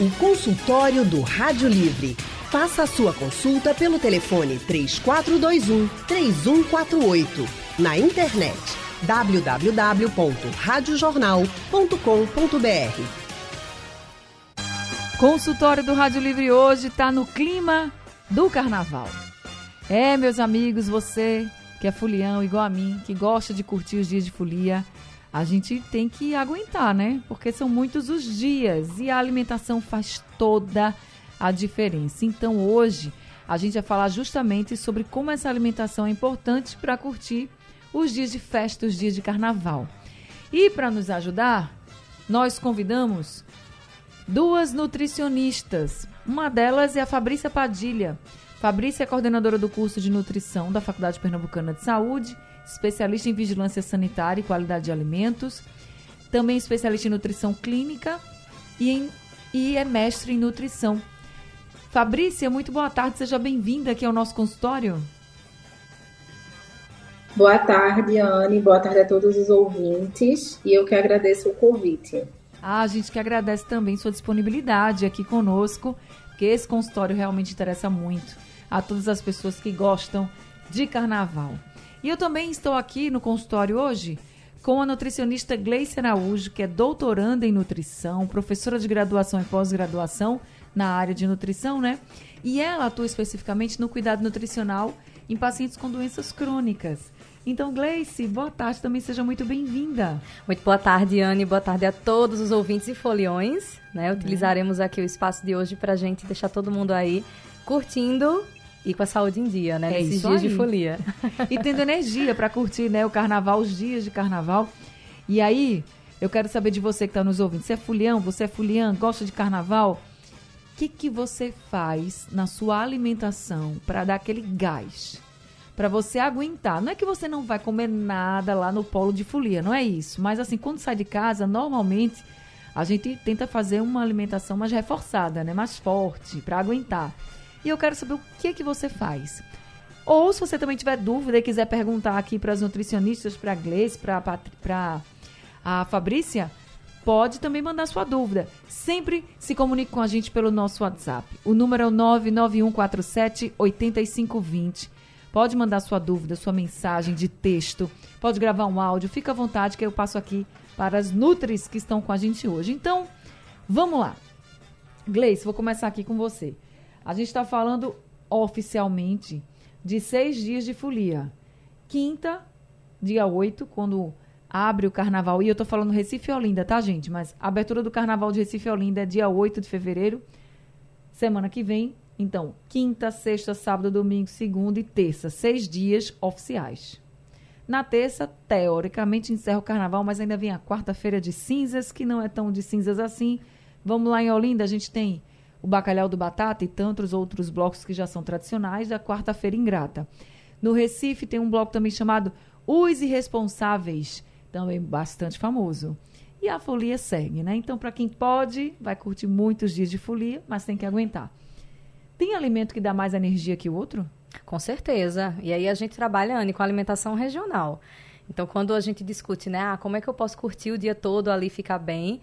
O consultório do Rádio Livre. Faça a sua consulta pelo telefone 3421 3148. Na internet www.radiojornal.com.br. Consultório do Rádio Livre hoje está no clima do carnaval. É, meus amigos, você que é fulião igual a mim, que gosta de curtir os dias de folia, a gente tem que aguentar, né? Porque são muitos os dias e a alimentação faz toda a diferença. Então hoje a gente vai falar justamente sobre como essa alimentação é importante para curtir os dias de festa, os dias de carnaval. E para nos ajudar, nós convidamos duas nutricionistas. Uma delas é a Fabrícia Padilha. Fabrícia é coordenadora do curso de nutrição da Faculdade Pernambucana de Saúde especialista em vigilância sanitária e qualidade de alimentos, também especialista em nutrição clínica e, em, e é mestre em nutrição. Fabrícia, muito boa tarde, seja bem-vinda aqui ao nosso consultório. Boa tarde, Anne, boa tarde a todos os ouvintes e eu que agradeço o convite. Ah, a gente que agradece também sua disponibilidade aqui conosco, porque esse consultório realmente interessa muito a todas as pessoas que gostam de carnaval. E eu também estou aqui no consultório hoje com a nutricionista Gleice Araújo, que é doutoranda em nutrição, professora de graduação e pós-graduação na área de nutrição, né? E ela atua especificamente no cuidado nutricional em pacientes com doenças crônicas. Então, Gleice, boa tarde, também seja muito bem-vinda. Muito boa tarde, Anne, boa tarde a todos os ouvintes e foliões. Né? Utilizaremos aqui o espaço de hoje para a gente deixar todo mundo aí curtindo e com a saúde em dia, né? É Nesses dias aí. de folia. E tendo energia para curtir, né, o carnaval, os dias de carnaval. E aí, eu quero saber de você que está nos ouvindo. Você é fulião? Você é fuliã? Gosta de carnaval? O que, que você faz na sua alimentação para dar aquele gás? Para você aguentar. Não é que você não vai comer nada lá no polo de folia, não é isso. Mas assim, quando sai de casa, normalmente a gente tenta fazer uma alimentação mais reforçada, né? Mais forte, para aguentar. E eu quero saber o que que você faz. Ou se você também tiver dúvida e quiser perguntar aqui para as nutricionistas, para a Gleice, para a Fabrícia, pode também mandar sua dúvida. Sempre se comunique com a gente pelo nosso WhatsApp. O número é o 99147 8520. Pode mandar sua dúvida, sua mensagem de texto, pode gravar um áudio, fica à vontade que eu passo aqui para as Nutris que estão com a gente hoje. Então, vamos lá. Gleice, vou começar aqui com você. A gente está falando oficialmente de seis dias de folia. Quinta, dia 8, quando abre o carnaval. E eu estou falando Recife e Olinda, tá, gente? Mas a abertura do carnaval de Recife e Olinda é dia 8 de fevereiro, semana que vem. Então, quinta, sexta, sábado, domingo, segunda e terça. Seis dias oficiais. Na terça, teoricamente, encerra o carnaval, mas ainda vem a quarta-feira de cinzas, que não é tão de cinzas assim. Vamos lá em Olinda, a gente tem o bacalhau do batata e tantos outros blocos que já são tradicionais da quarta-feira ingrata. No Recife tem um bloco também chamado Os Irresponsáveis, também bastante famoso. E a folia segue, né? Então, para quem pode, vai curtir muitos dias de folia, mas tem que aguentar. Tem alimento que dá mais energia que o outro? Com certeza. E aí a gente trabalha, Anne, com alimentação regional. Então, quando a gente discute, né, ah, como é que eu posso curtir o dia todo ali, ficar bem,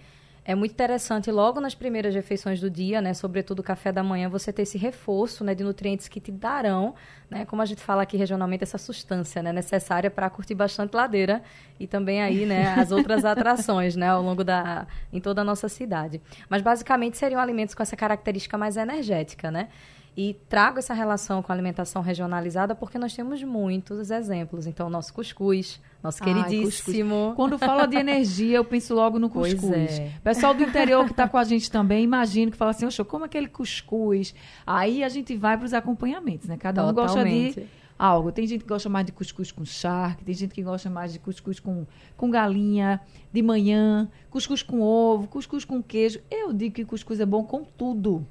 é muito interessante logo nas primeiras refeições do dia, né, sobretudo o café da manhã, você ter esse reforço, né, de nutrientes que te darão, né, como a gente fala aqui regionalmente, essa substância, né, necessária para curtir bastante ladeira e também aí, né, as outras atrações, né, ao longo da em toda a nossa cidade. Mas basicamente seriam alimentos com essa característica mais energética, né? E trago essa relação com a alimentação regionalizada porque nós temos muitos exemplos. Então, nosso cuscuz, nosso Ai, queridíssimo. Cuscuz. Quando fala de energia, eu penso logo no cuscuz. Pois é. Pessoal do interior que está com a gente também, imagino que fala assim, oxe, como aquele cuscuz? Aí a gente vai para os acompanhamentos, né? Cada um Totalmente. gosta de algo. Tem gente que gosta mais de cuscuz com charque, tem gente que gosta mais de cuscuz com, com galinha de manhã, cuscuz com ovo, cuscuz com queijo. Eu digo que cuscuz é bom com tudo.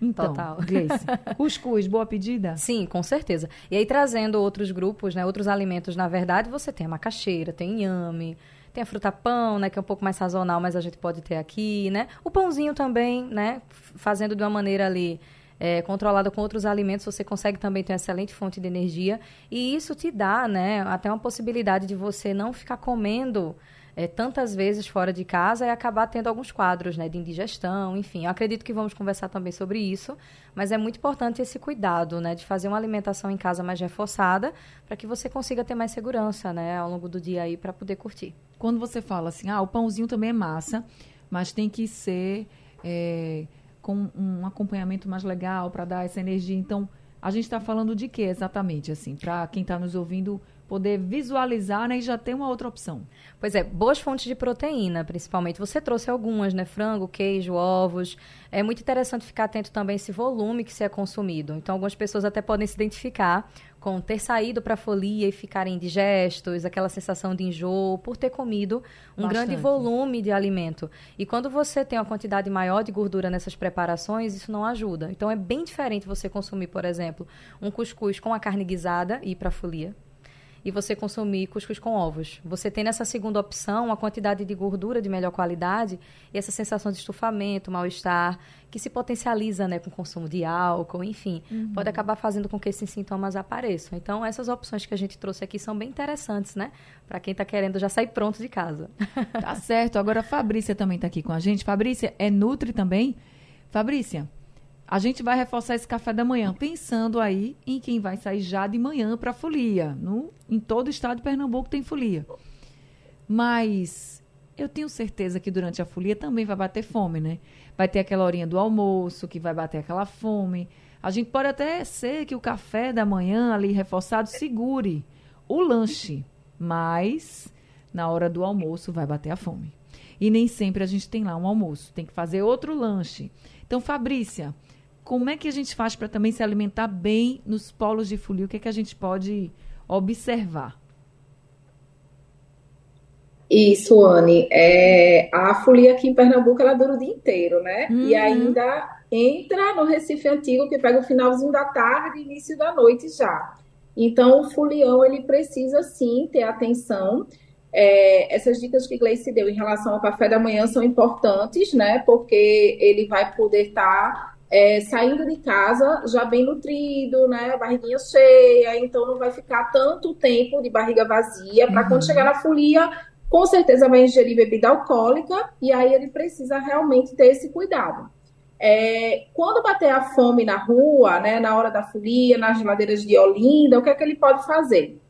Então, Total. Gleice, cuscuz, boa pedida? Sim, com certeza. E aí, trazendo outros grupos, né, outros alimentos, na verdade, você tem a macaxeira, tem inhame, tem a fruta pão, né, que é um pouco mais sazonal, mas a gente pode ter aqui, né? O pãozinho também, né, fazendo de uma maneira ali é, controlada com outros alimentos, você consegue também ter uma excelente fonte de energia. E isso te dá, né, até uma possibilidade de você não ficar comendo é, tantas vezes fora de casa e acabar tendo alguns quadros né, de indigestão, enfim. Eu acredito que vamos conversar também sobre isso, mas é muito importante esse cuidado né, de fazer uma alimentação em casa mais reforçada para que você consiga ter mais segurança né, ao longo do dia aí para poder curtir. Quando você fala assim, ah, o pãozinho também é massa, mas tem que ser é, com um acompanhamento mais legal para dar essa energia. Então, a gente está falando de quê exatamente, assim, para quem está nos ouvindo poder visualizar né, e já ter uma outra opção. Pois é, boas fontes de proteína, principalmente. Você trouxe algumas, né? Frango, queijo, ovos. É muito interessante ficar atento também esse volume que se é consumido. Então, algumas pessoas até podem se identificar com ter saído para a folia e ficarem indigestos, aquela sensação de enjoo, por ter comido um Bastante. grande volume de alimento. E quando você tem uma quantidade maior de gordura nessas preparações, isso não ajuda. Então, é bem diferente você consumir, por exemplo, um cuscuz com a carne guisada e ir para a folia e você consumir cuscuz com ovos. Você tem nessa segunda opção uma quantidade de gordura de melhor qualidade e essa sensação de estufamento, mal-estar, que se potencializa né, com o consumo de álcool, enfim, uhum. pode acabar fazendo com que esses sintomas apareçam. Então, essas opções que a gente trouxe aqui são bem interessantes, né? Para quem está querendo já sair pronto de casa. Tá certo. Agora, a Fabrícia também está aqui com a gente. Fabrícia, é Nutri também? Fabrícia, a gente vai reforçar esse café da manhã, pensando aí em quem vai sair já de manhã para a folia. No, em todo o estado de Pernambuco tem folia. Mas eu tenho certeza que durante a folia também vai bater fome, né? Vai ter aquela horinha do almoço, que vai bater aquela fome. A gente pode até ser que o café da manhã ali reforçado segure o lanche, mas na hora do almoço vai bater a fome. E nem sempre a gente tem lá um almoço, tem que fazer outro lanche. Então, Fabrícia, como é que a gente faz para também se alimentar bem nos polos de folia? O que é que a gente pode observar? Isso, Anne. É, a folia aqui em Pernambuco ela dura o dia inteiro, né? Uhum. E ainda entra no Recife Antigo, que pega o finalzinho da tarde e início da noite já. Então, o folião ele precisa sim ter atenção. É, essas dicas que Gleice deu em relação ao café da manhã são importantes, né? Porque ele vai poder estar tá é, saindo de casa já bem nutrido, né? Barriguinha cheia, então não vai ficar tanto tempo de barriga vazia. Para uhum. quando chegar na folia, com certeza vai ingerir bebida alcoólica e aí ele precisa realmente ter esse cuidado. É, quando bater a fome na rua, né, na hora da folia, nas geladeiras de Olinda, o que é que ele pode fazer?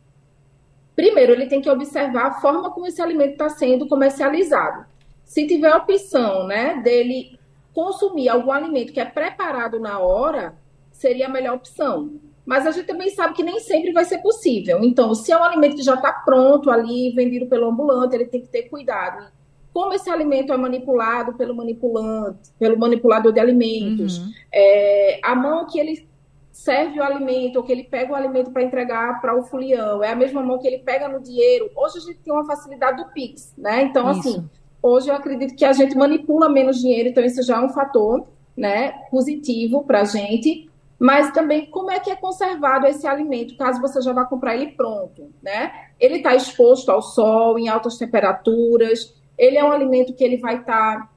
Primeiro, ele tem que observar a forma como esse alimento está sendo comercializado. Se tiver opção, né, dele consumir algum alimento que é preparado na hora seria a melhor opção. Mas a gente também sabe que nem sempre vai ser possível. Então, se é um alimento que já está pronto ali, vendido pelo ambulante, ele tem que ter cuidado. Como esse alimento é manipulado pelo manipulante, pelo manipulador de alimentos, uhum. é, a mão que ele serve o alimento, ou que ele pega o alimento para entregar para o fulião, é a mesma mão que ele pega no dinheiro. Hoje a gente tem uma facilidade do Pix, né? Então, Isso. assim, Hoje eu acredito que a gente manipula menos dinheiro, então isso já é um fator né, positivo para a gente. Mas também como é que é conservado esse alimento, caso você já vá comprar ele pronto, né? Ele está exposto ao sol, em altas temperaturas. Ele é um alimento que ele vai estar tá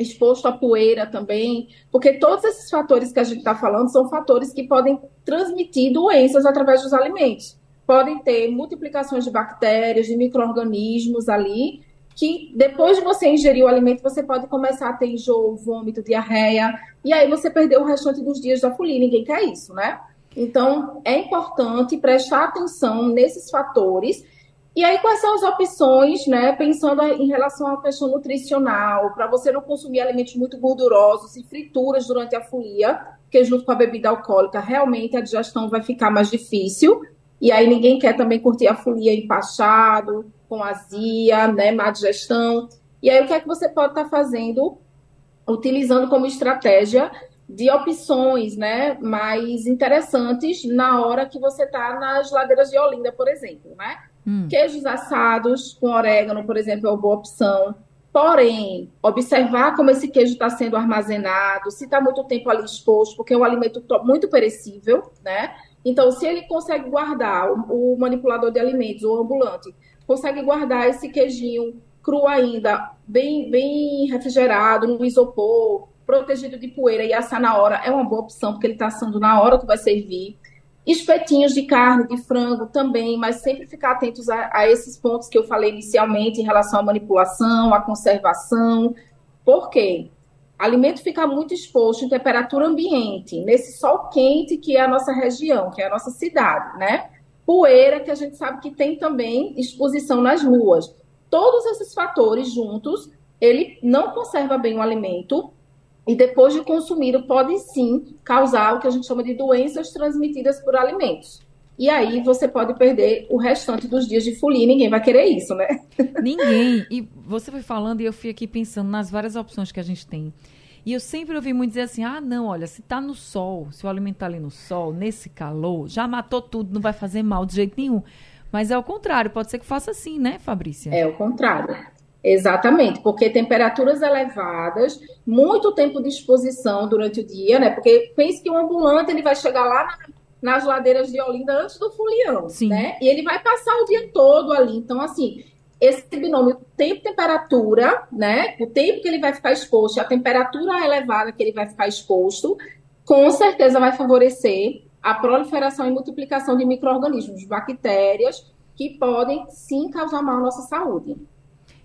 exposto à poeira também, porque todos esses fatores que a gente está falando são fatores que podem transmitir doenças através dos alimentos. Podem ter multiplicações de bactérias, de micro-organismos ali, que depois de você ingerir o alimento, você pode começar a ter enjoo, vômito, diarreia, e aí você perdeu o restante dos dias da folia. Ninguém quer isso, né? Então, é importante prestar atenção nesses fatores. E aí, quais são as opções, né? Pensando em relação à questão nutricional, para você não consumir alimentos muito gordurosos e frituras durante a folia, porque junto com a bebida alcoólica, realmente a digestão vai ficar mais difícil. E aí ninguém quer também curtir a folia empachado, com azia, né, má digestão. E aí, o que é que você pode estar tá fazendo, utilizando como estratégia de opções né, mais interessantes na hora que você está nas ladeiras de Olinda, por exemplo, né? Hum. Queijos assados com orégano, por exemplo, é uma boa opção. Porém, observar como esse queijo está sendo armazenado, se está muito tempo ali exposto, porque é um alimento muito perecível, né? Então, se ele consegue guardar, o, o manipulador de alimentos, o ambulante, consegue guardar esse queijinho cru ainda, bem, bem refrigerado, no isopor, protegido de poeira e assar na hora, é uma boa opção, porque ele está assando na hora que vai servir. Espetinhos de carne, de frango também, mas sempre ficar atentos a, a esses pontos que eu falei inicialmente em relação à manipulação, à conservação. Por quê? alimento fica muito exposto em temperatura ambiente, nesse sol quente que é a nossa região, que é a nossa cidade, né? Poeira, que a gente sabe que tem também exposição nas ruas. Todos esses fatores juntos, ele não conserva bem o alimento e depois de consumido pode sim causar o que a gente chama de doenças transmitidas por alimentos. E aí você pode perder o restante dos dias de folia. Ninguém vai querer isso, né? Ninguém. E você foi falando e eu fui aqui pensando nas várias opções que a gente tem. E eu sempre ouvi muito dizer assim: ah, não, olha, se tá no sol, se o alimento tá ali no sol, nesse calor, já matou tudo, não vai fazer mal de jeito nenhum. Mas é o contrário, pode ser que faça assim, né, Fabrícia? É o contrário. Exatamente, porque temperaturas elevadas, muito tempo de exposição durante o dia, né? Porque pense que o ambulante ele vai chegar lá na nas ladeiras de Olinda antes do Fulião, Sim. né? E ele vai passar o dia todo ali. Então, assim, esse binômio tempo-temperatura, né? O tempo que ele vai ficar exposto, a temperatura elevada que ele vai ficar exposto, com certeza vai favorecer a proliferação e multiplicação de micro-organismos, bactérias, que podem sim causar mal à nossa saúde.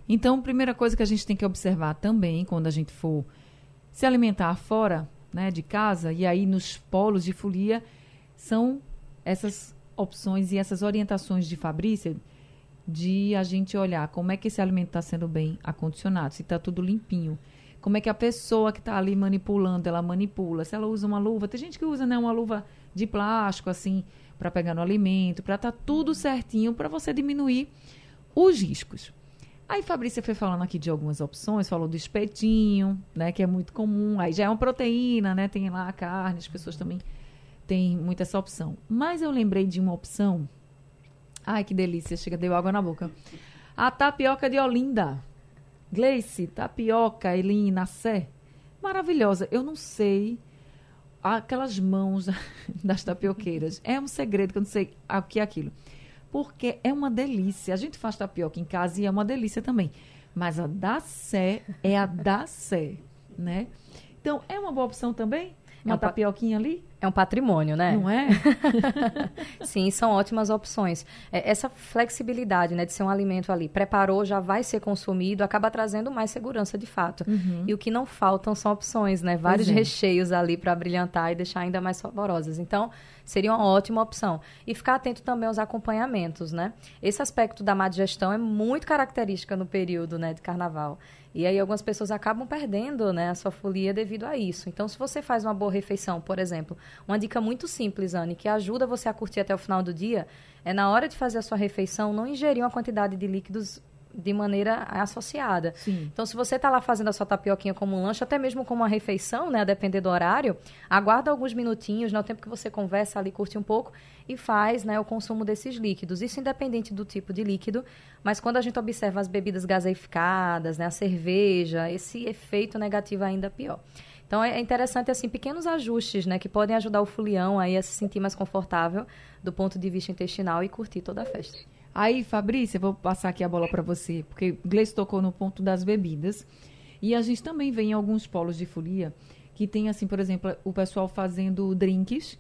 Então, primeira coisa que a gente tem que observar também, quando a gente for se alimentar fora né, de casa, e aí nos polos de folia, são essas opções e essas orientações de Fabrícia de a gente olhar como é que esse alimento está sendo bem acondicionado, se está tudo limpinho. Como é que a pessoa que está ali manipulando, ela manipula. Se ela usa uma luva, tem gente que usa né, uma luva de plástico, assim, para pegar no alimento, para estar tá tudo certinho, para você diminuir os riscos. Aí Fabrícia foi falando aqui de algumas opções, falou do espetinho, né, que é muito comum. Aí já é uma proteína, né, tem lá a carne, as pessoas também tem muita essa opção. Mas eu lembrei de uma opção. Ai, que delícia, chega, deu água na boca. A tapioca de Olinda. Gleice, tapioca, Elina, Sé. Maravilhosa. Eu não sei aquelas mãos das tapioqueiras. É um segredo que eu não sei o que é aquilo. Porque é uma delícia. A gente faz tapioca em casa e é uma delícia também. Mas a da Sé é a da Sé, né? Então, é uma boa opção também? Uma é um tapioquinha ali? É um patrimônio, né? Não é? Sim, são ótimas opções. É, essa flexibilidade, né, de ser um alimento ali, preparou, já vai ser consumido, acaba trazendo mais segurança de fato. Uhum. E o que não faltam são opções, né? Vários é. recheios ali para brilhantar e deixar ainda mais saborosas. Então, seria uma ótima opção. E ficar atento também aos acompanhamentos, né? Esse aspecto da má digestão é muito característica no período, né, de carnaval. E aí algumas pessoas acabam perdendo né, a sua folia devido a isso. Então, se você faz uma boa refeição, por exemplo, uma dica muito simples, Anne, que ajuda você a curtir até o final do dia, é na hora de fazer a sua refeição, não ingerir uma quantidade de líquidos de maneira associada. Sim. Então, se você está lá fazendo a sua tapioquinha como um lanche, até mesmo como uma refeição, né, a depender do horário, aguarda alguns minutinhos, no né, tempo que você conversa ali, curte um pouco e faz né, o consumo desses líquidos. Isso independente do tipo de líquido, mas quando a gente observa as bebidas gaseificadas, né, a cerveja, esse efeito negativo ainda é pior. Então é interessante assim pequenos ajustes, né, que podem ajudar o fulião aí a se sentir mais confortável do ponto de vista intestinal e curtir toda a festa. Aí, Fabrícia, vou passar aqui a bola para você, porque Gleice tocou no ponto das bebidas. E a gente também vê em alguns polos de folia que tem, assim, por exemplo, o pessoal fazendo drinks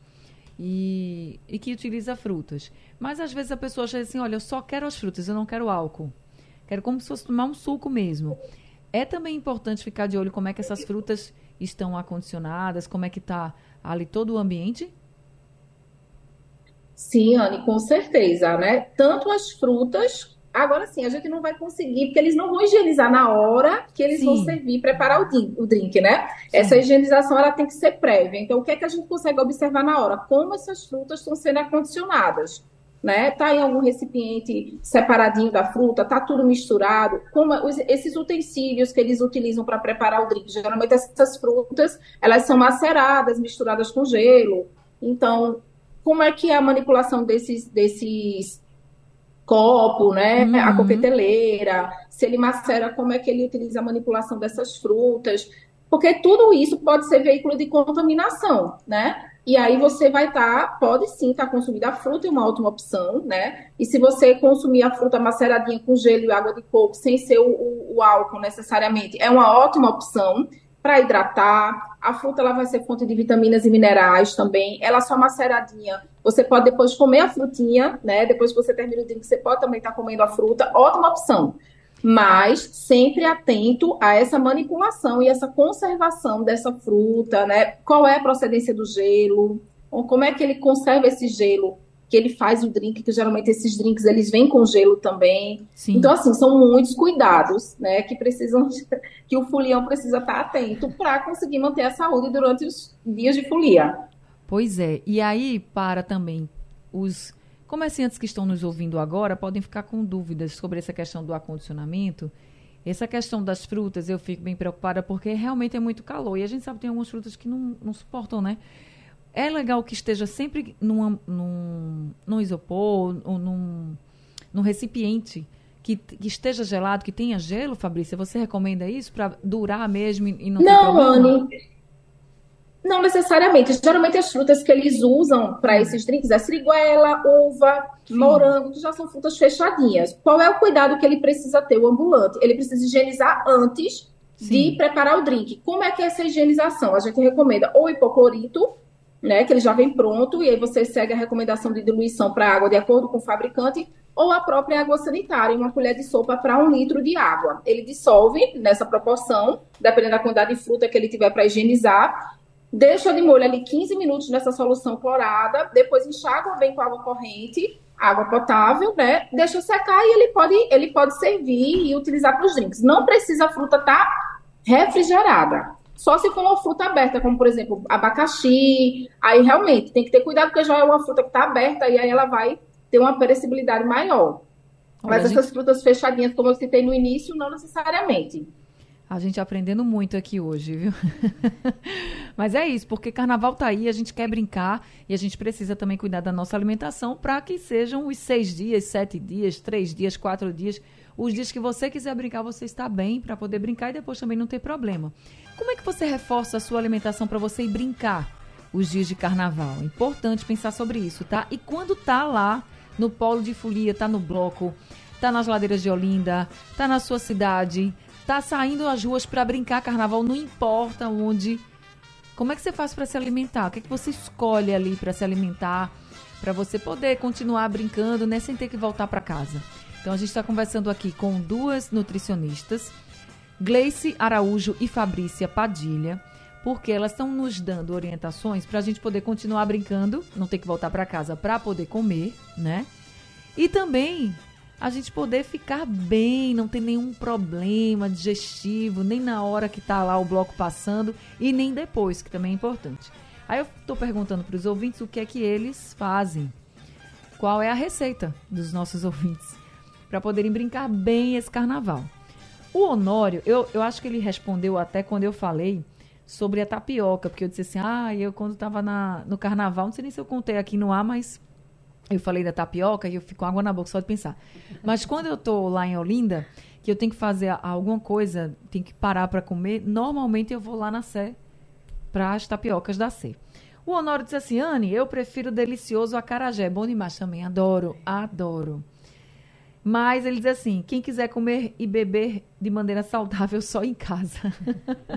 e, e que utiliza frutas. Mas às vezes a pessoa acha assim: olha, eu só quero as frutas, eu não quero álcool. Quero como se fosse tomar um suco mesmo. É também importante ficar de olho como é que essas frutas estão acondicionadas, como é que está ali todo o ambiente Sim, Anne, com certeza, né? Tanto as frutas, agora sim, a gente não vai conseguir, porque eles não vão higienizar na hora que eles sim. vão servir, preparar o drink, o drink né? Sim. Essa higienização, ela tem que ser prévia. Então, o que é que a gente consegue observar na hora? Como essas frutas estão sendo acondicionadas, né? Tá em algum recipiente separadinho da fruta, tá tudo misturado. Como os, esses utensílios que eles utilizam para preparar o drink, geralmente essas frutas, elas são maceradas, misturadas com gelo. Então, como é que é a manipulação desses, desses copo, né? Uhum. A coqueteleira, se ele macera, como é que ele utiliza a manipulação dessas frutas. Porque tudo isso pode ser veículo de contaminação, né? E aí você vai estar, tá, pode sim estar tá consumindo a fruta, é uma ótima opção, né? E se você consumir a fruta maceradinha com gelo e água de coco, sem ser o, o, o álcool necessariamente, é uma ótima opção para hidratar. A fruta ela vai ser fonte de vitaminas e minerais também. Ela só maceradinha Você pode depois comer a frutinha, né? Depois que você termina o drink, você pode também estar tá comendo a fruta. Ótima opção. Mas sempre atento a essa manipulação e essa conservação dessa fruta, né? Qual é a procedência do gelo? Como é que ele conserva esse gelo? Que ele faz o drink, que geralmente esses drinks eles vêm com gelo também. Sim. Então, assim, são muitos cuidados, né, que precisam, que o folião precisa estar atento para conseguir manter a saúde durante os dias de folia. Pois é. E aí, para também os comerciantes que estão nos ouvindo agora, podem ficar com dúvidas sobre essa questão do acondicionamento. Essa questão das frutas, eu fico bem preocupada porque realmente é muito calor. E a gente sabe que tem algumas frutas que não, não suportam, né? É legal que esteja sempre num, num, num isopor ou num, num recipiente que, que, esteja gelado, que tenha gelo, Fabrícia. Você recomenda isso para durar mesmo e não, não ter problema? Anne, não necessariamente. Geralmente as frutas que eles usam para esses drinks é siriguela, uva, Sim. morango, que já são frutas fechadinhas. Qual é o cuidado que ele precisa ter, o ambulante? Ele precisa higienizar antes Sim. de preparar o drink. Como é que é essa higienização? A gente recomenda ou hipoclorito, né, que ele já vem pronto, e aí você segue a recomendação de diluição para água de acordo com o fabricante, ou a própria água sanitária, uma colher de sopa para um litro de água. Ele dissolve nessa proporção, dependendo da quantidade de fruta que ele tiver para higienizar, deixa de molho ali 15 minutos nessa solução clorada, depois enxágua bem com água corrente, água potável, né? Deixa secar e ele pode, ele pode servir e utilizar para os drinks. Não precisa a fruta estar tá refrigerada. Só se for uma fruta aberta, como por exemplo abacaxi, aí realmente tem que ter cuidado porque já é uma fruta que está aberta e aí ela vai ter uma perecibilidade maior. Mas essas gente... frutas fechadinhas, como eu citei no início, não necessariamente. A gente aprendendo muito aqui hoje, viu? Mas é isso, porque carnaval tá aí, a gente quer brincar e a gente precisa também cuidar da nossa alimentação para que sejam os seis dias, sete dias, três dias, quatro dias os dias que você quiser brincar, você está bem para poder brincar e depois também não ter problema. Como é que você reforça a sua alimentação para você ir brincar os dias de carnaval? Importante pensar sobre isso, tá? E quando tá lá no polo de folia, tá no bloco, tá nas ladeiras de Olinda, tá na sua cidade, tá saindo às ruas para brincar carnaval, não importa onde. Como é que você faz para se alimentar? O que é que você escolhe ali para se alimentar, para você poder continuar brincando, né, sem ter que voltar para casa? Então a gente está conversando aqui com duas nutricionistas, Gleice Araújo e Fabrícia Padilha, porque elas estão nos dando orientações para a gente poder continuar brincando, não ter que voltar para casa para poder comer, né? E também a gente poder ficar bem, não ter nenhum problema digestivo, nem na hora que está lá o bloco passando e nem depois, que também é importante. Aí eu estou perguntando para os ouvintes o que é que eles fazem. Qual é a receita dos nossos ouvintes? Para poderem brincar bem esse carnaval. O Honório, eu, eu acho que ele respondeu até quando eu falei sobre a tapioca, porque eu disse assim, ah, eu quando estava no carnaval, não sei nem se eu contei aqui no ar, mas eu falei da tapioca e eu fico com água na boca só de pensar. Mas quando eu tô lá em Olinda, que eu tenho que fazer alguma coisa, tenho que parar para comer, normalmente eu vou lá na Sé para as tapiocas da Sé. O Honório disse assim, Anne, eu prefiro delicioso acarajé. Bom demais também, adoro, adoro. Mas ele diz assim: quem quiser comer e beber de maneira saudável só em casa.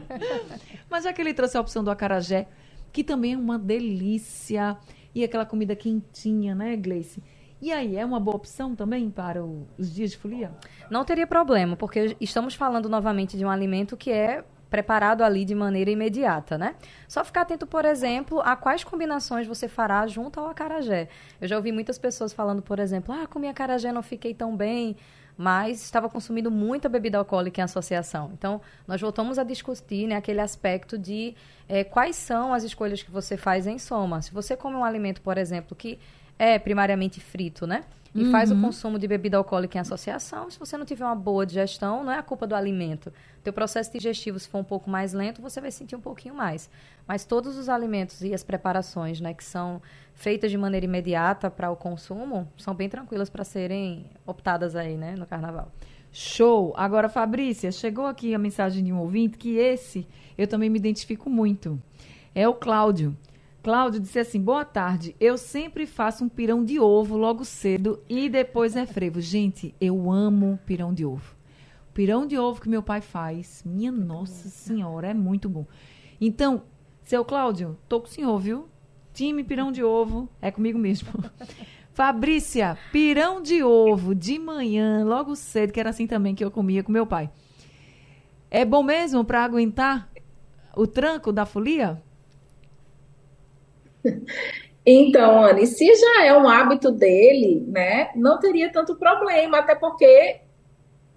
Mas já que ele trouxe a opção do acarajé, que também é uma delícia, e aquela comida quentinha, né, Gleice? E aí, é uma boa opção também para o, os dias de folia? Não teria problema, porque estamos falando novamente de um alimento que é preparado ali de maneira imediata, né? Só ficar atento, por exemplo, a quais combinações você fará junto ao acarajé. Eu já ouvi muitas pessoas falando, por exemplo, ah, comi acarajé, não fiquei tão bem, mas estava consumindo muita bebida alcoólica em associação. Então, nós voltamos a discutir né, aquele aspecto de é, quais são as escolhas que você faz em soma. Se você come um alimento, por exemplo, que é primariamente frito, né? e uhum. faz o uhum. consumo de bebida alcoólica em associação. Se você não tiver uma boa digestão, não é a culpa do alimento. Teu processo digestivo, se for um pouco mais lento, você vai sentir um pouquinho mais. Mas todos os alimentos e as preparações, né, que são feitas de maneira imediata para o consumo, são bem tranquilas para serem optadas aí, né, no carnaval. Show! Agora, Fabrícia, chegou aqui a mensagem de um ouvinte que esse eu também me identifico muito. É o Cláudio. Cláudio disse assim: boa tarde. Eu sempre faço um pirão de ovo logo cedo e depois é frevo. Gente, eu amo pirão de ovo. O pirão de ovo que meu pai faz, minha nossa senhora, é muito bom. Então, seu Cláudio, tô com o senhor, viu? time pirão de ovo. É comigo mesmo. Fabrícia, pirão de ovo de manhã, logo cedo, que era assim também que eu comia com meu pai. É bom mesmo para aguentar o tranco da folia? Então, Anne, se já é um hábito dele, né, não teria tanto problema, até porque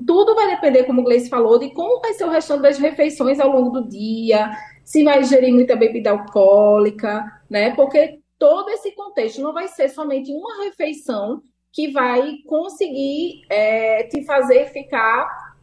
tudo vai depender, como o Gleice falou, de como vai ser o restante das refeições ao longo do dia, se vai ingerir muita bebida alcoólica, né? Porque todo esse contexto não vai ser somente uma refeição que vai conseguir é, te fazer ficar,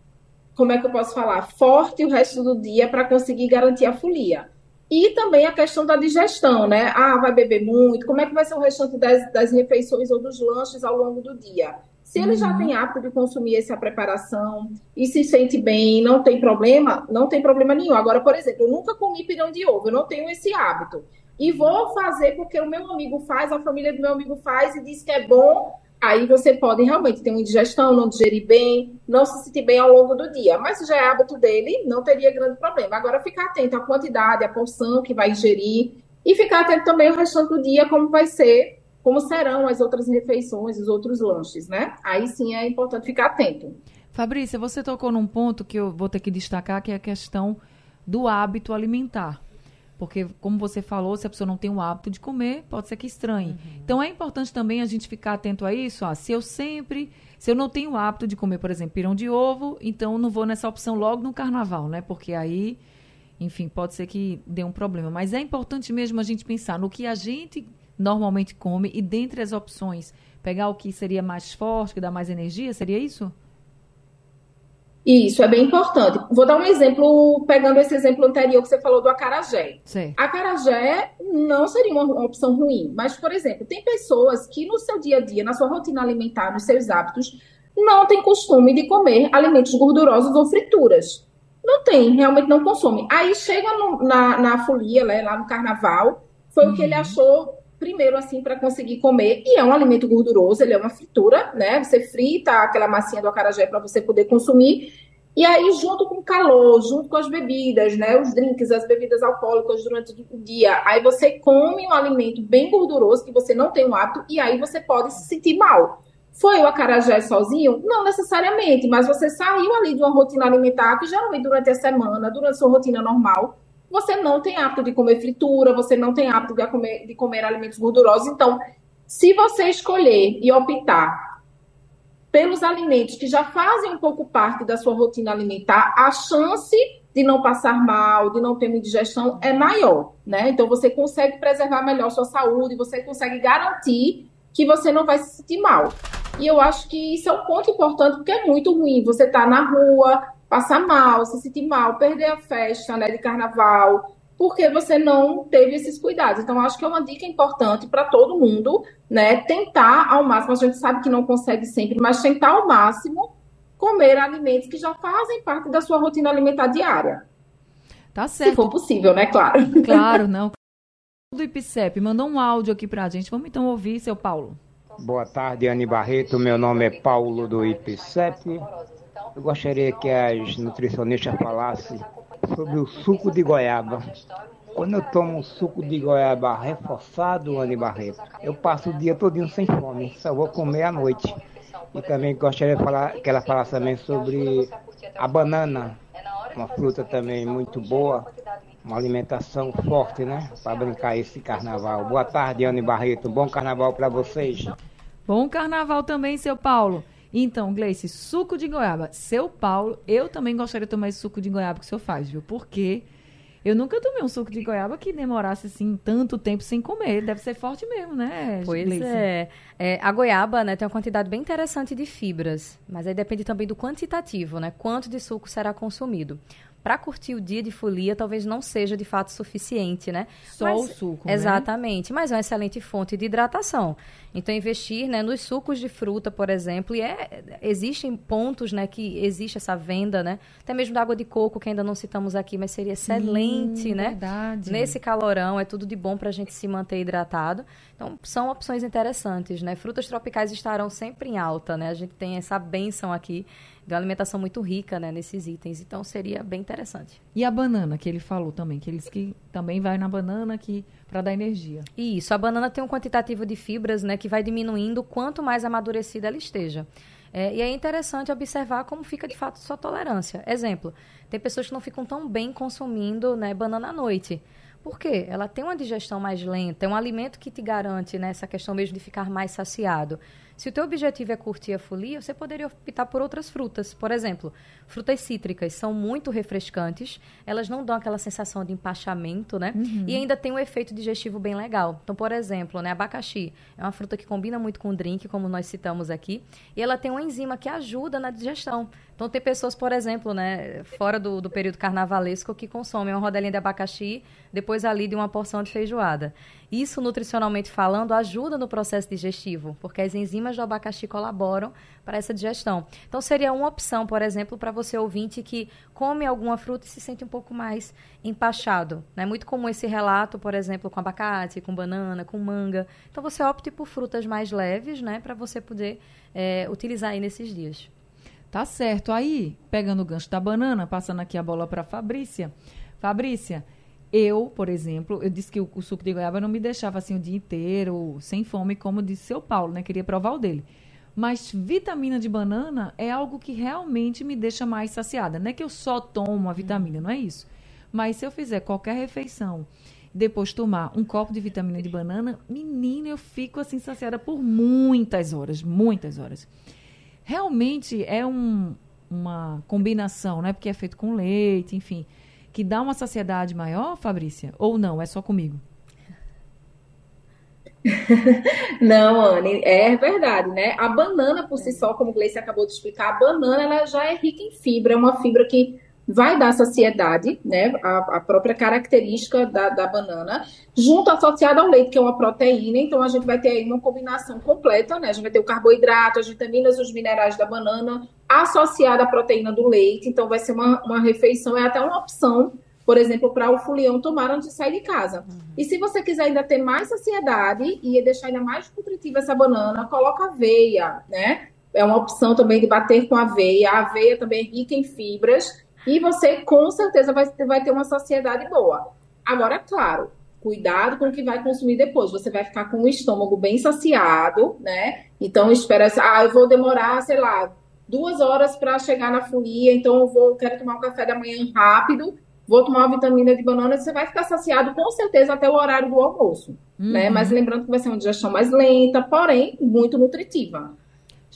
como é que eu posso falar, forte o resto do dia para conseguir garantir a folia. E também a questão da digestão, né? Ah, vai beber muito, como é que vai ser o restante das, das refeições ou dos lanches ao longo do dia? Se ele uhum. já tem hábito de consumir essa preparação e se sente bem, não tem problema, não tem problema nenhum. Agora, por exemplo, eu nunca comi pirão de ovo, eu não tenho esse hábito. E vou fazer porque o meu amigo faz, a família do meu amigo faz e diz que é bom. Aí você pode realmente ter uma indigestão, não digerir bem, não se sentir bem ao longo do dia. Mas se já é hábito dele, não teria grande problema. Agora, ficar atento à quantidade, à porção que vai ingerir e ficar atento também ao restante do dia, como vai ser como serão as outras refeições, os outros lanches, né? Aí sim é importante ficar atento. Fabrícia, você tocou num ponto que eu vou ter que destacar, que é a questão do hábito alimentar. Porque, como você falou, se a pessoa não tem o hábito de comer, pode ser que estranhe. Uhum. Então, é importante também a gente ficar atento a isso. Se eu sempre, se eu não tenho o hábito de comer, por exemplo, pirão de ovo, então não vou nessa opção logo no carnaval, né? Porque aí, enfim, pode ser que dê um problema. Mas é importante mesmo a gente pensar no que a gente normalmente come e dentre as opções, pegar o que seria mais forte, que dá mais energia, seria isso? Isso, é bem importante. Vou dar um exemplo, pegando esse exemplo anterior que você falou do acarajé. Sim. Acarajé não seria uma opção ruim, mas, por exemplo, tem pessoas que no seu dia a dia, na sua rotina alimentar, nos seus hábitos, não tem costume de comer alimentos gordurosos ou frituras. Não tem, realmente não consome. Aí chega no, na, na folia, né, lá no carnaval, foi uhum. o que ele uhum. achou primeiro assim para conseguir comer e é um alimento gorduroso, ele é uma fritura, né? Você frita aquela massinha do acarajé para você poder consumir. E aí junto com o calor, junto com as bebidas, né, os drinks, as bebidas alcoólicas durante o dia, aí você come um alimento bem gorduroso que você não tem o hábito e aí você pode se sentir mal. Foi o acarajé sozinho? Não necessariamente, mas você saiu ali de uma rotina alimentar que geralmente durante a semana, durante a sua rotina normal, você não tem hábito de comer fritura, você não tem hábito de comer, de comer alimentos gordurosos. Então, se você escolher e optar pelos alimentos que já fazem um pouco parte da sua rotina alimentar, a chance de não passar mal, de não ter indigestão é maior, né? Então você consegue preservar melhor sua saúde, você consegue garantir que você não vai se sentir mal. E eu acho que isso é um ponto importante, porque é muito ruim você tá na rua, passar mal, se sentir mal, perder a festa né, de carnaval, porque você não teve esses cuidados. Então, acho que é uma dica importante para todo mundo, né? Tentar ao máximo, a gente sabe que não consegue sempre, mas tentar ao máximo comer alimentos que já fazem parte da sua rotina alimentar diária. Tá certo. Se for possível, né? Claro. Claro, não. Do IPCEP mandou um áudio aqui para a gente. Vamos então ouvir, seu Paulo. Boa tarde, Anne Barreto. Meu nome é Paulo do IPCEP. Eu gostaria que as nutricionistas falassem sobre o suco de goiaba. Quando eu tomo suco de goiaba reforçado, Anne Barreto, eu passo o dia todinho sem fome, só vou comer à noite. E também gostaria falar, que ela falasse também sobre a banana, uma fruta também muito boa, uma alimentação forte, né? Para brincar esse carnaval. Boa tarde, Anne Barreto. Bom carnaval para vocês. Bom carnaval também, seu Paulo. Então, Gleice, suco de goiaba. Seu Paulo, eu também gostaria de tomar esse suco de goiaba que o senhor faz, viu? Porque eu nunca tomei um suco de goiaba que demorasse assim tanto tempo sem comer. Deve ser forte mesmo, né? Pois é. é. A goiaba, né, tem uma quantidade bem interessante de fibras, mas aí depende também do quantitativo, né? Quanto de suco será consumido para curtir o dia de folia talvez não seja de fato suficiente, né? Só mas, o suco, né? Exatamente, mas é uma excelente fonte de hidratação. Então investir, né, nos sucos de fruta, por exemplo, e é, existem pontos, né, que existe essa venda, né? Até mesmo da água de coco que ainda não citamos aqui, mas seria excelente, Sim, né? Verdade. Nesse calorão é tudo de bom para a gente se manter hidratado. Então são opções interessantes, né? Frutas tropicais estarão sempre em alta, né? A gente tem essa benção aqui de uma alimentação muito rica né, nesses itens. Então seria bem interessante. E a banana que ele falou também, que eles que também vai na banana que para dar energia. Isso, a banana tem um quantitativo de fibras né, que vai diminuindo quanto mais amadurecida ela esteja. É, e é interessante observar como fica de fato sua tolerância. Exemplo, tem pessoas que não ficam tão bem consumindo né, banana à noite. Por quê? Ela tem uma digestão mais lenta, é um alimento que te garante né, essa questão mesmo de ficar mais saciado. Se o teu objetivo é curtir a folia, você poderia optar por outras frutas. Por exemplo, frutas cítricas são muito refrescantes, elas não dão aquela sensação de empachamento, né? Uhum. E ainda tem um efeito digestivo bem legal. Então, por exemplo, né, abacaxi é uma fruta que combina muito com drink, como nós citamos aqui, e ela tem uma enzima que ajuda na digestão. Então, tem pessoas, por exemplo, né, fora do, do período carnavalesco, que consomem uma rodelinha de abacaxi depois ali de uma porção de feijoada. Isso, nutricionalmente falando, ajuda no processo digestivo, porque as enzimas do abacaxi colaboram para essa digestão. Então, seria uma opção, por exemplo, para você ouvinte que come alguma fruta e se sente um pouco mais empachado. É né? muito comum esse relato, por exemplo, com abacate, com banana, com manga. Então, você opte por frutas mais leves, né, para você poder é, utilizar aí nesses dias. Tá certo. Aí, pegando o gancho da banana, passando aqui a bola para Fabrícia. Fabrícia, eu, por exemplo, eu disse que o, o, suco de goiaba não me deixava assim o dia inteiro sem fome, como disse seu Paulo, né? Queria provar o dele. Mas vitamina de banana é algo que realmente me deixa mais saciada. Não é que eu só tomo a vitamina, não é isso. Mas se eu fizer qualquer refeição depois tomar um copo de vitamina de banana, menina, eu fico assim saciada por muitas horas, muitas horas realmente é um, uma combinação, né? Porque é feito com leite, enfim, que dá uma saciedade maior, Fabrícia? Ou não? É só comigo? Não, Anne, é verdade, né? A banana por si só, como o Gleice acabou de explicar, a banana ela já é rica em fibra, é uma fibra que vai dar saciedade, né? A, a própria característica da, da, banana, junto associada ao leite, que é uma proteína. Então, a gente vai ter aí uma combinação completa, né? A gente vai ter o carboidrato, as vitaminas, os minerais da banana, associada à proteína do leite. Então, vai ser uma, uma refeição, é até uma opção, por exemplo, para o fulião tomar antes de sair de casa. Uhum. E se você quiser ainda ter mais saciedade e deixar ainda mais nutritiva essa banana, coloca aveia, né? É uma opção também de bater com aveia. A aveia também é rica em fibras e você, com certeza, vai, vai ter uma sociedade boa. Agora, claro, cuidado com o que vai consumir depois. Você vai ficar com o estômago bem saciado, né? Então, espera, ah, eu vou demorar, sei lá, duas horas para chegar na folia, então eu vou, quero tomar um café da manhã rápido, vou tomar uma vitamina de banana, você vai ficar saciado com certeza até o horário do almoço, né? uhum. né? Mas lembrando que vai ser uma digestão mais lenta, porém muito nutritiva.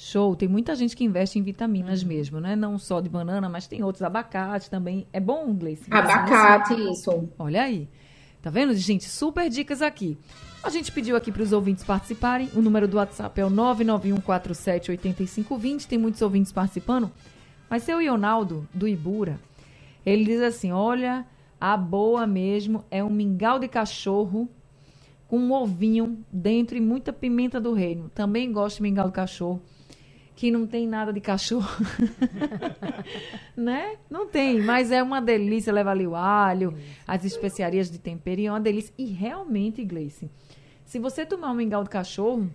Show. Tem muita gente que investe em vitaminas uhum. mesmo, né? Não só de banana, mas tem outros. Abacate também. É bom, Gleice? Abacate, isso. Olha aí. Tá vendo, gente? Super dicas aqui. A gente pediu aqui para os ouvintes participarem. O número do WhatsApp é o 991478520. Tem muitos ouvintes participando. Mas seu Ionaldo, do Ibura, ele diz assim: olha, a boa mesmo é um mingau de cachorro com um ovinho dentro e muita pimenta do reino. Também gosto de mingau de cachorro que não tem nada de cachorro. né? Não tem, mas é uma delícia. Leva ali o alho, as especiarias de tempero e é uma delícia. E realmente, Gleice, se você tomar um mingau de cachorro,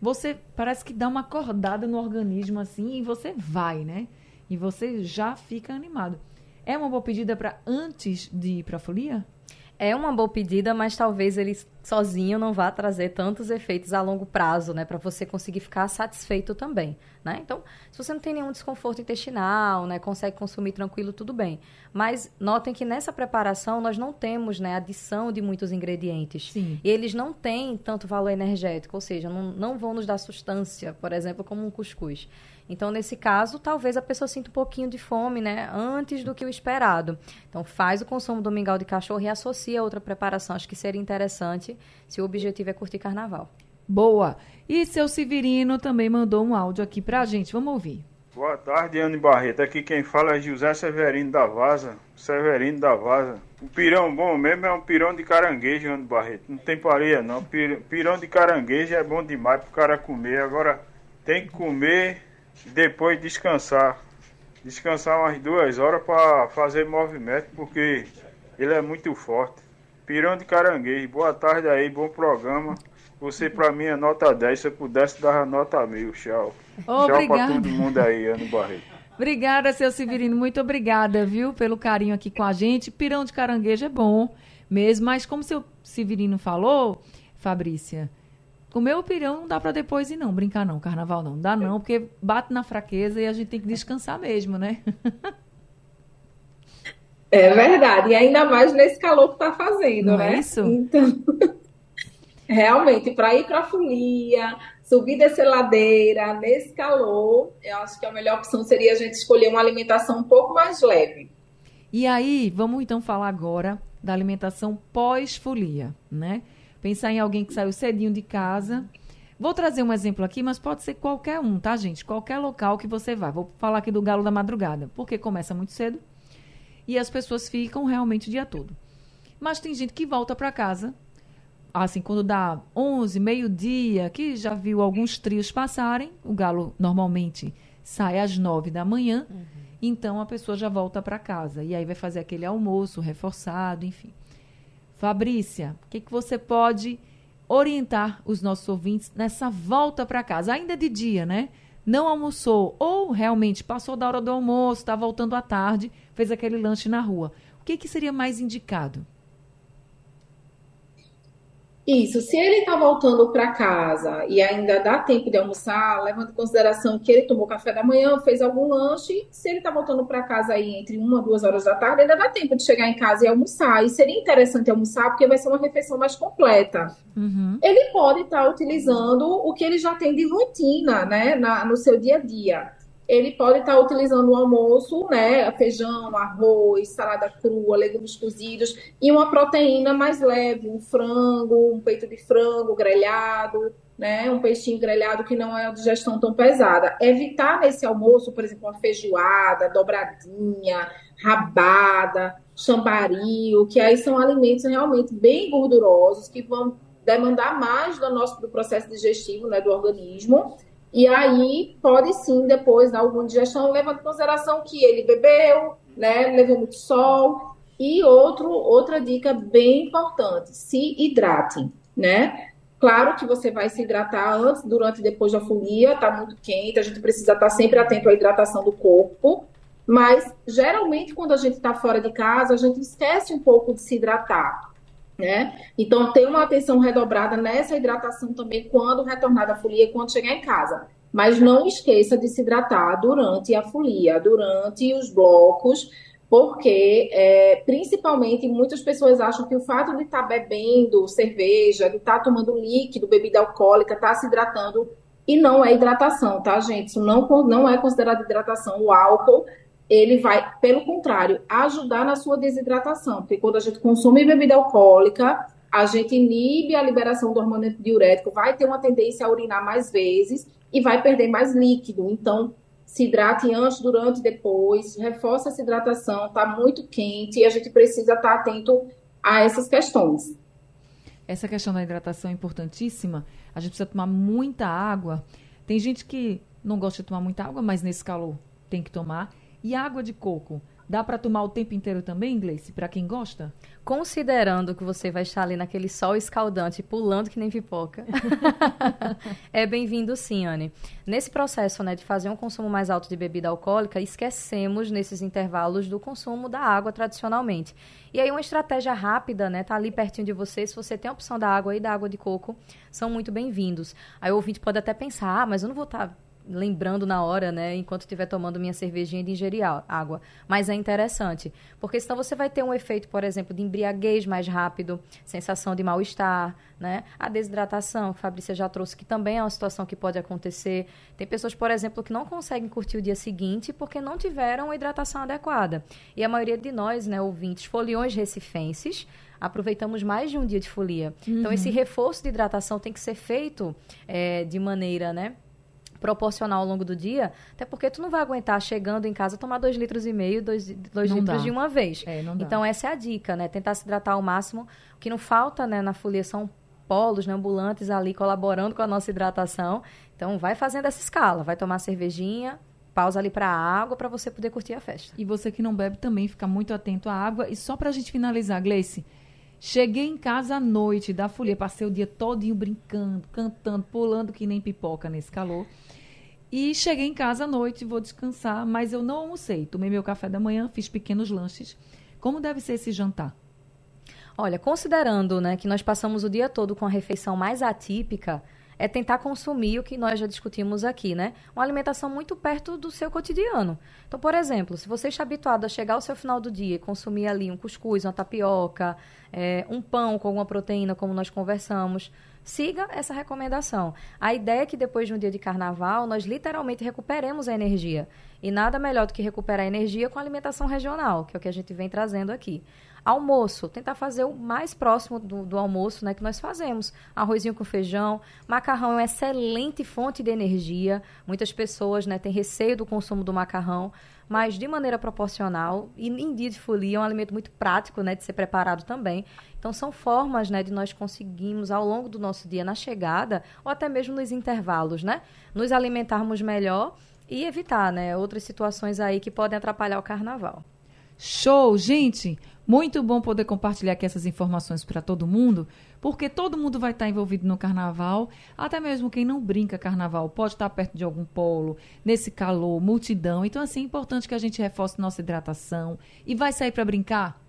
você parece que dá uma acordada no organismo assim e você vai, né? E você já fica animado. É uma boa pedida para antes de ir para a folia? É uma boa pedida, mas talvez ele sozinho não vá trazer tantos efeitos a longo prazo, né, para você conseguir ficar satisfeito também, né? Então, se você não tem nenhum desconforto intestinal, né, consegue consumir tranquilo, tudo bem. Mas notem que nessa preparação nós não temos, né, adição de muitos ingredientes. Sim. E eles não têm tanto valor energético, ou seja, não, não vão nos dar substância, por exemplo, como um cuscuz. Então, nesse caso, talvez a pessoa sinta um pouquinho de fome, né? Antes do que o esperado. Então, faz o consumo do mingau de cachorro e associa a outra preparação. Acho que seria interessante se o objetivo é curtir carnaval. Boa! E seu Severino também mandou um áudio aqui pra gente. Vamos ouvir. Boa tarde, Anne Barreto. Aqui quem fala é José Severino da Vaza. Severino da Vaza. O pirão bom mesmo é um pirão de caranguejo, Anne Barreto. Não tem pareia, não. Pirão de caranguejo é bom demais pro cara comer. Agora, tem que comer depois descansar. Descansar umas duas horas para fazer movimento, porque ele é muito forte. Pirão de caranguejo, boa tarde aí, bom programa. Você para mim é nota 10, se eu pudesse dar nota mil, tchau. Obrigada. Tchau para todo mundo aí, Ano Barreto. Obrigada, seu Severino. Muito obrigada, viu, pelo carinho aqui com a gente. Pirão de caranguejo é bom mesmo, mas como seu Severino falou, Fabrícia, o pirão não dá para depois ir não, brincar não, carnaval não, dá não, porque bate na fraqueza e a gente tem que descansar mesmo, né? É verdade, e ainda mais nesse calor que tá fazendo, não é né? É isso? Então, realmente, para ir para folia, subir dessa ladeira, nesse calor, eu acho que a melhor opção seria a gente escolher uma alimentação um pouco mais leve. E aí, vamos então falar agora da alimentação pós-folia, né? Pensar em alguém que saiu cedinho de casa. Vou trazer um exemplo aqui, mas pode ser qualquer um, tá, gente? Qualquer local que você vá. Vou falar aqui do Galo da Madrugada, porque começa muito cedo e as pessoas ficam realmente o dia todo. Mas tem gente que volta para casa, assim, quando dá 11, meio-dia, que já viu alguns trios passarem, o Galo normalmente sai às 9 da manhã. Uhum. Então a pessoa já volta para casa e aí vai fazer aquele almoço reforçado, enfim. Fabrícia, o que, que você pode orientar os nossos ouvintes nessa volta para casa, ainda de dia, né? Não almoçou ou realmente passou da hora do almoço, está voltando à tarde, fez aquele lanche na rua. O que, que seria mais indicado? Isso, se ele está voltando para casa e ainda dá tempo de almoçar, levando em consideração que ele tomou café da manhã, fez algum lanche, se ele está voltando para casa aí entre uma duas horas da tarde, ainda dá tempo de chegar em casa e almoçar. E seria interessante almoçar porque vai ser uma refeição mais completa. Uhum. Ele pode estar tá utilizando o que ele já tem de rotina, né, na, no seu dia a dia ele pode estar utilizando o almoço, né, feijão, arroz, salada crua, legumes cozidos e uma proteína mais leve, um frango, um peito de frango grelhado, né, um peixinho grelhado que não é uma digestão tão pesada. Evitar nesse almoço, por exemplo, uma feijoada, dobradinha, rabada, chambaril, que aí são alimentos realmente bem gordurosos que vão demandar mais do nosso do processo digestivo, né, do organismo e aí pode sim depois dar alguma digestão, levando em consideração que ele bebeu, né, levou muito sol. E outro, outra dica bem importante, se hidratem, né? Claro que você vai se hidratar antes, durante e depois da folia, tá muito quente, a gente precisa estar sempre atento à hidratação do corpo, mas geralmente quando a gente está fora de casa, a gente esquece um pouco de se hidratar. Né? Então, ter uma atenção redobrada nessa hidratação também quando retornar da folia, quando chegar em casa. Mas não esqueça de se hidratar durante a folia, durante os blocos, porque é, principalmente muitas pessoas acham que o fato de estar tá bebendo cerveja, de estar tá tomando líquido, bebida alcoólica, estar tá se hidratando, e não é hidratação, tá, gente? Isso não, não é considerado hidratação. O álcool ele vai, pelo contrário, ajudar na sua desidratação, porque quando a gente consome bebida alcoólica, a gente inibe a liberação do hormônio diurético, vai ter uma tendência a urinar mais vezes e vai perder mais líquido. Então, se hidrate antes, durante e depois, reforça essa hidratação, está muito quente e a gente precisa estar tá atento a essas questões. Essa questão da hidratação é importantíssima. A gente precisa tomar muita água. Tem gente que não gosta de tomar muita água, mas nesse calor tem que tomar. E água de coco? Dá para tomar o tempo inteiro também, Gleice, para quem gosta? Considerando que você vai estar ali naquele sol escaldante, pulando que nem pipoca, é bem-vindo sim, Anne. Nesse processo né, de fazer um consumo mais alto de bebida alcoólica, esquecemos nesses intervalos do consumo da água tradicionalmente. E aí uma estratégia rápida, né, tá ali pertinho de você, se você tem a opção da água e da água de coco, são muito bem-vindos. Aí o ouvinte pode até pensar, ah, mas eu não vou estar tá lembrando na hora, né, enquanto estiver tomando minha cervejinha de ingerir água. Mas é interessante, porque senão você vai ter um efeito, por exemplo, de embriaguez mais rápido, sensação de mal-estar, né? A desidratação, que a Fabrícia já trouxe, que também é uma situação que pode acontecer. Tem pessoas, por exemplo, que não conseguem curtir o dia seguinte porque não tiveram a hidratação adequada. E a maioria de nós, né, ouvintes, foliões recifenses, aproveitamos mais de um dia de folia. Uhum. Então, esse uhum. reforço de hidratação tem que ser feito é, de maneira, né? Proporcional ao longo do dia, até porque tu não vai aguentar chegando em casa tomar dois litros e meio, dois, dois litros dá. de uma vez. É, então essa é a dica, né? Tentar se hidratar ao máximo. O que não falta, né, na folia são polos, né, ambulantes ali colaborando com a nossa hidratação. Então vai fazendo essa escala, vai tomar cervejinha, pausa ali para a água para você poder curtir a festa. E você que não bebe também fica muito atento à água. E só para a gente finalizar, Gleice, cheguei em casa à noite da folia, passei o dia todinho brincando, cantando, pulando que nem pipoca nesse calor. E cheguei em casa à noite, vou descansar, mas eu não almocei. Tomei meu café da manhã, fiz pequenos lanches. Como deve ser esse jantar? Olha, considerando né, que nós passamos o dia todo com a refeição mais atípica, é tentar consumir o que nós já discutimos aqui, né? Uma alimentação muito perto do seu cotidiano. Então, por exemplo, se você está habituado a chegar ao seu final do dia e consumir ali um cuscuz, uma tapioca, é, um pão com alguma proteína, como nós conversamos, siga essa recomendação. A ideia é que depois de um dia de carnaval, nós literalmente recuperemos a energia. E nada melhor do que recuperar a energia com alimentação regional, que é o que a gente vem trazendo aqui. Almoço, tentar fazer o mais próximo do, do, almoço né, que nós fazemos. Arrozinho com feijão, macarrão é uma excelente fonte de energia. Muitas pessoas né, têm receio do consumo do macarrão, mas de maneira proporcional. E em dia de folia é um alimento muito prático né, de ser preparado também. Então são formas né, de nós conseguirmos, ao longo do nosso dia, na chegada, ou até mesmo nos intervalos, né, nos alimentarmos melhor e evitar né, outras situações aí que podem atrapalhar o carnaval. Show, gente! Muito bom poder compartilhar aqui essas informações para todo mundo, porque todo mundo vai estar envolvido no carnaval, até mesmo quem não brinca carnaval pode estar perto de algum polo, nesse calor, multidão. Então, assim, é importante que a gente reforce nossa hidratação. E vai sair para brincar?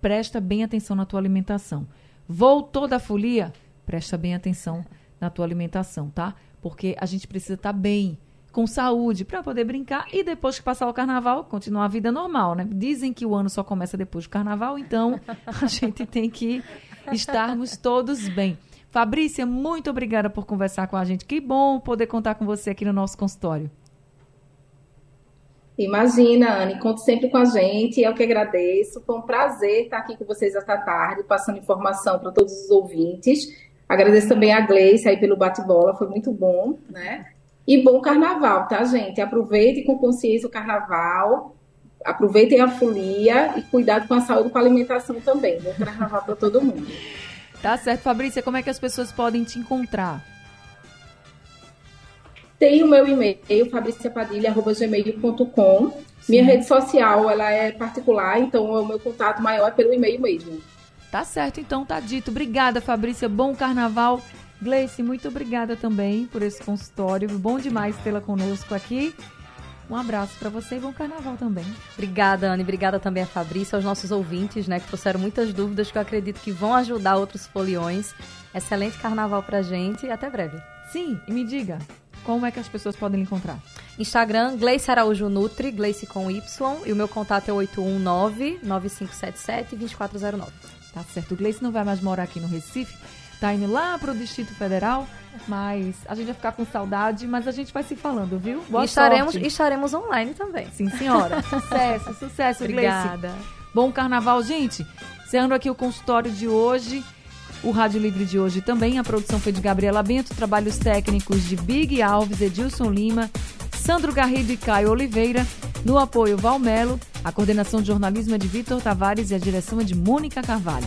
Presta bem atenção na tua alimentação. Voltou da folia? Presta bem atenção na tua alimentação, tá? Porque a gente precisa estar bem com saúde para poder brincar e depois que passar o carnaval, continuar a vida normal, né? Dizem que o ano só começa depois do carnaval, então a gente tem que estarmos todos bem. Fabrícia, muito obrigada por conversar com a gente. Que bom poder contar com você aqui no nosso consultório. Imagina, Anne, conte sempre com a gente, eu que agradeço. Foi um prazer estar aqui com vocês esta tarde, passando informação para todos os ouvintes. Agradeço também a Gleice aí pelo bate-bola, foi muito bom, né? E bom carnaval, tá, gente? Aproveitem com consciência o carnaval, aproveitem a folia e cuidado com a saúde e com a alimentação também. Bom carnaval para todo mundo. Tá certo, Fabrícia. Como é que as pessoas podem te encontrar? Tem o meu e-mail, fabriciapadilha.gmail.com. Minha rede social, ela é particular, então o meu contato maior é pelo e-mail mesmo. Tá certo, então tá dito. Obrigada, Fabrícia. Bom carnaval Gleice, muito obrigada também por esse consultório. Bom demais tê-la conosco aqui. Um abraço para você e bom carnaval também. Obrigada, Anne. Obrigada também a Fabrícia, aos nossos ouvintes, né, que trouxeram muitas dúvidas que eu acredito que vão ajudar outros foliões. Excelente carnaval pra gente e até breve. Sim, e me diga, como é que as pessoas podem lhe encontrar? Instagram, Gleice Araújo Nutri, Gleice com Y, e o meu contato é 819-9577-2409. Tá certo. O Gleice não vai mais morar aqui no Recife, tá indo lá pro Distrito Federal, mas a gente vai ficar com saudade, mas a gente vai se falando, viu? Boa e estaremos, sorte. estaremos online também. Sim, senhora. sucesso, sucesso, Obrigada. Gleice. Bom carnaval, gente. Encerrando aqui o consultório de hoje. O Rádio Livre de hoje também. A produção foi de Gabriela Bento, trabalhos técnicos de Big Alves, Edilson Lima, Sandro Garrido e Caio Oliveira. No apoio, Valmelo. A coordenação de jornalismo é de Vitor Tavares e a direção é de Mônica Carvalho.